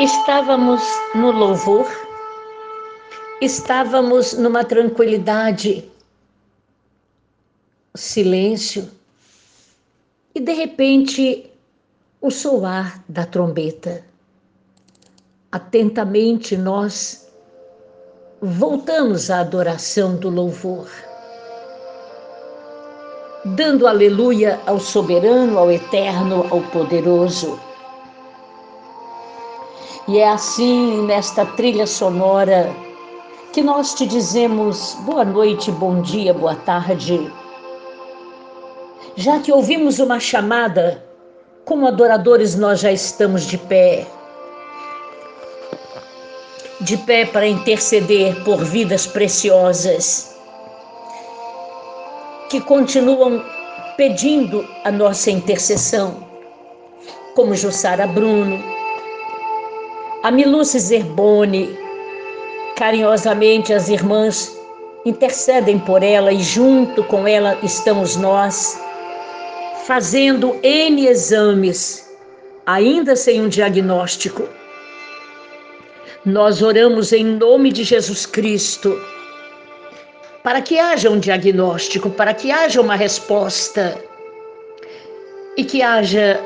Estávamos no louvor, estávamos numa tranquilidade, silêncio, e de repente o soar da trombeta. Atentamente nós voltamos à adoração do louvor, dando aleluia ao soberano, ao eterno, ao poderoso e é assim, nesta trilha sonora, que nós te dizemos boa noite, bom dia, boa tarde. Já que ouvimos uma chamada, como adoradores, nós já estamos de pé. De pé para interceder por vidas preciosas que continuam pedindo a nossa intercessão, como Jussara Bruno, a Miluce Zerboni, carinhosamente as irmãs intercedem por ela e junto com ela estamos nós, fazendo N exames, ainda sem um diagnóstico. Nós oramos em nome de Jesus Cristo, para que haja um diagnóstico, para que haja uma resposta e que haja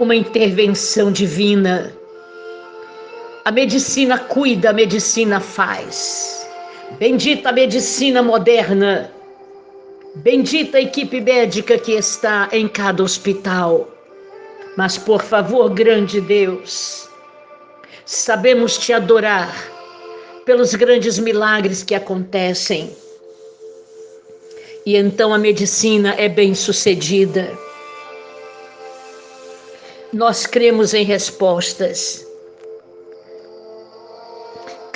uma intervenção divina a medicina cuida, a medicina faz. Bendita a medicina moderna. Bendita a equipe médica que está em cada hospital. Mas, por favor, grande Deus, sabemos te adorar pelos grandes milagres que acontecem. E então a medicina é bem sucedida. Nós cremos em respostas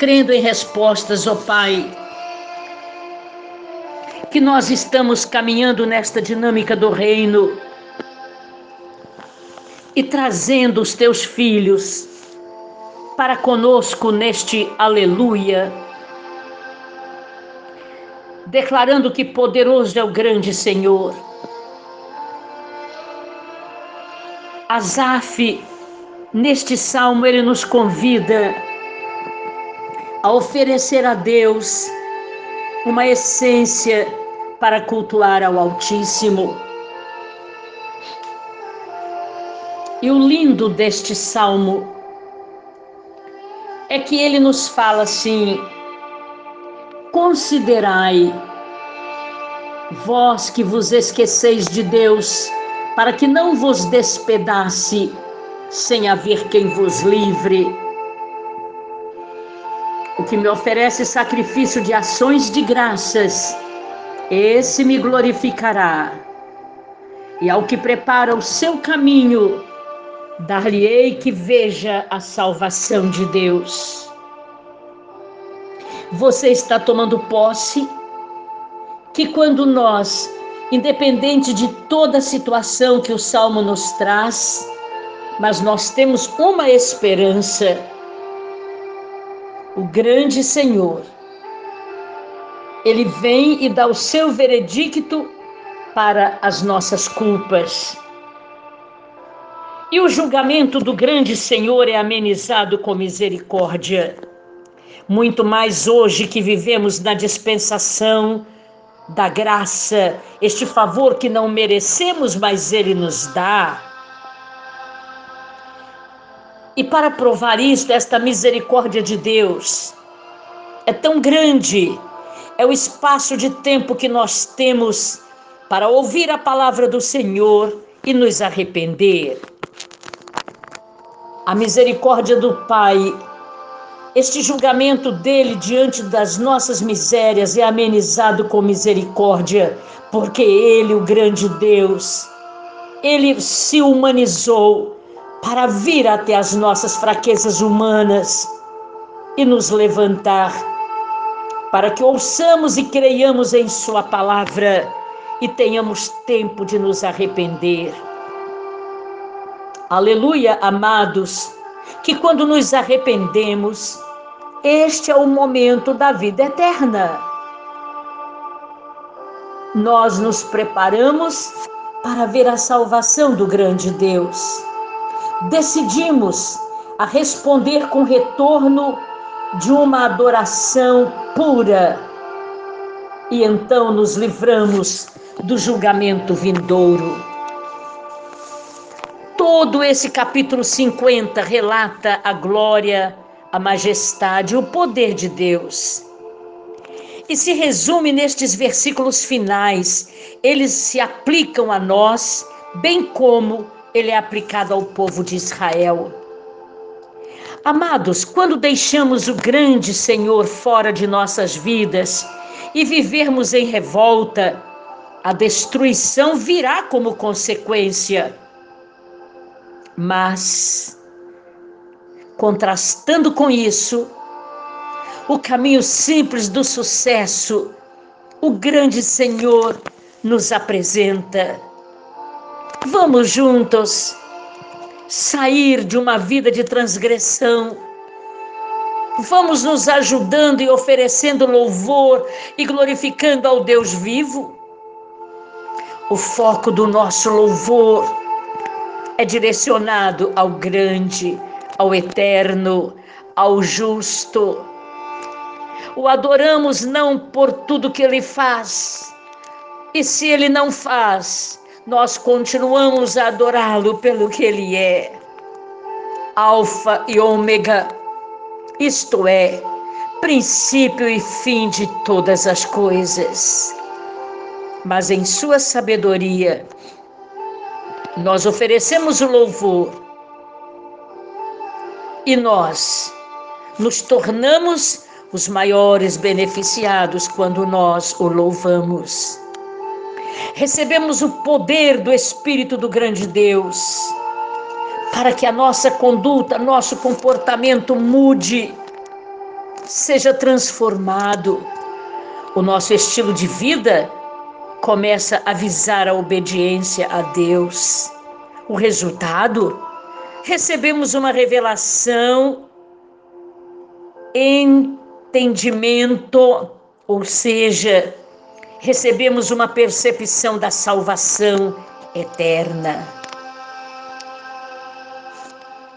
crendo em respostas, ó Pai, que nós estamos caminhando nesta dinâmica do reino e trazendo os teus filhos para conosco neste aleluia, declarando que poderoso é o grande Senhor. Asaf, neste salmo, ele nos convida a oferecer a Deus uma essência para cultuar ao Altíssimo. E o lindo deste salmo é que ele nos fala assim: considerai, vós que vos esqueceis de Deus, para que não vos despedace sem haver quem vos livre o que me oferece sacrifício de ações de graças, esse me glorificará. E ao que prepara o seu caminho, dar-lhe-ei que veja a salvação de Deus. Você está tomando posse que quando nós, independente de toda a situação que o salmo nos traz, mas nós temos uma esperança grande Senhor. Ele vem e dá o seu veredicto para as nossas culpas. E o julgamento do grande Senhor é amenizado com misericórdia. Muito mais hoje que vivemos na dispensação da graça, este favor que não merecemos, mas Ele nos dá. E para provar isto, esta misericórdia de Deus é tão grande, é o espaço de tempo que nós temos para ouvir a palavra do Senhor e nos arrepender. A misericórdia do Pai, este julgamento dele diante das nossas misérias é amenizado com misericórdia, porque ele, o grande Deus, ele se humanizou para vir até as nossas fraquezas humanas e nos levantar, para que ouçamos e creiamos em Sua palavra e tenhamos tempo de nos arrepender. Aleluia, amados, que quando nos arrependemos, este é o momento da vida eterna. Nós nos preparamos para ver a salvação do grande Deus decidimos a responder com retorno de uma adoração pura. E então nos livramos do julgamento vindouro. Todo esse capítulo 50 relata a glória, a majestade, o poder de Deus. E se resume nestes versículos finais. Eles se aplicam a nós, bem como ele é aplicado ao povo de Israel. Amados, quando deixamos o grande Senhor fora de nossas vidas e vivermos em revolta, a destruição virá como consequência. Mas, contrastando com isso, o caminho simples do sucesso, o grande Senhor nos apresenta. Vamos juntos sair de uma vida de transgressão. Vamos nos ajudando e oferecendo louvor e glorificando ao Deus vivo. O foco do nosso louvor é direcionado ao grande, ao eterno, ao justo. O adoramos não por tudo que ele faz, e se ele não faz, nós continuamos a adorá-lo pelo que ele é. Alfa e Ômega, isto é, princípio e fim de todas as coisas. Mas em sua sabedoria, nós oferecemos o louvor e nós nos tornamos os maiores beneficiados quando nós o louvamos recebemos o poder do Espírito do grande Deus, para que a nossa conduta, nosso comportamento mude, seja transformado. O nosso estilo de vida começa a visar a obediência a Deus. O resultado? Recebemos uma revelação, entendimento, ou seja, recebemos uma percepção da salvação eterna.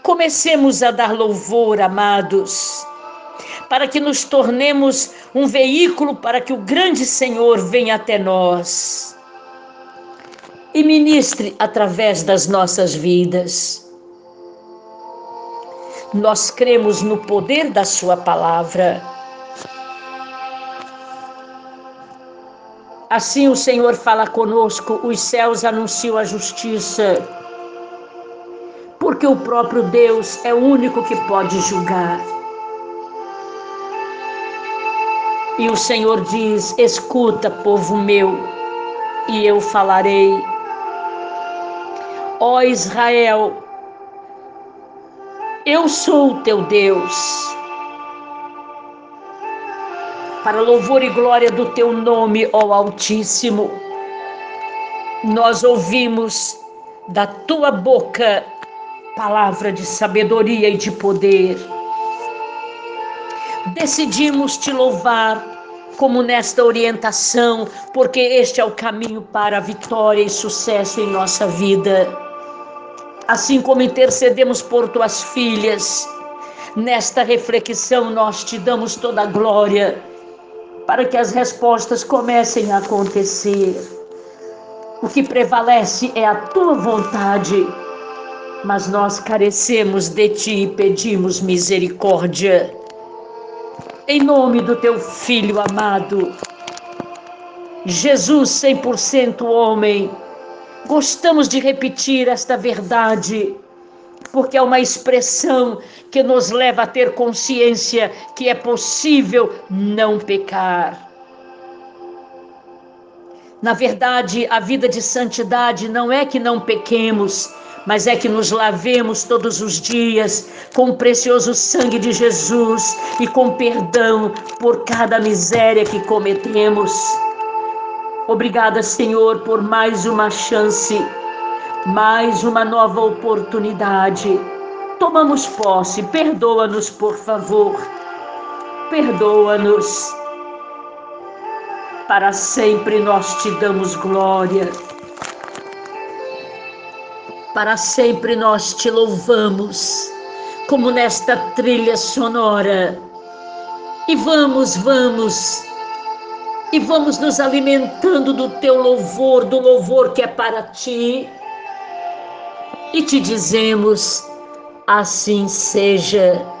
Comecemos a dar louvor, amados, para que nos tornemos um veículo para que o grande Senhor venha até nós e ministre através das nossas vidas. Nós cremos no poder da Sua palavra Assim o Senhor fala conosco, os céus anunciam a justiça, porque o próprio Deus é o único que pode julgar. E o Senhor diz: Escuta, povo meu, e eu falarei. Ó Israel, eu sou o teu Deus para louvor e glória do teu nome, ó Altíssimo. Nós ouvimos da tua boca palavra de sabedoria e de poder. Decidimos te louvar como nesta orientação, porque este é o caminho para a vitória e sucesso em nossa vida. Assim como intercedemos por tuas filhas, nesta reflexão nós te damos toda a glória para que as respostas comecem a acontecer. O que prevalece é a tua vontade, mas nós carecemos de ti e pedimos misericórdia. Em nome do teu filho amado, Jesus 100% homem, gostamos de repetir esta verdade porque é uma expressão que nos leva a ter consciência que é possível não pecar. Na verdade, a vida de santidade não é que não pequemos, mas é que nos lavemos todos os dias com o precioso sangue de Jesus e com perdão por cada miséria que cometemos. Obrigada, Senhor, por mais uma chance mais uma nova oportunidade. Tomamos posse, perdoa-nos, por favor. Perdoa-nos. Para sempre nós te damos glória. Para sempre nós te louvamos. como nesta trilha sonora. E vamos, vamos, e vamos nos alimentando do teu louvor, do louvor que é para ti. E te dizemos: assim seja.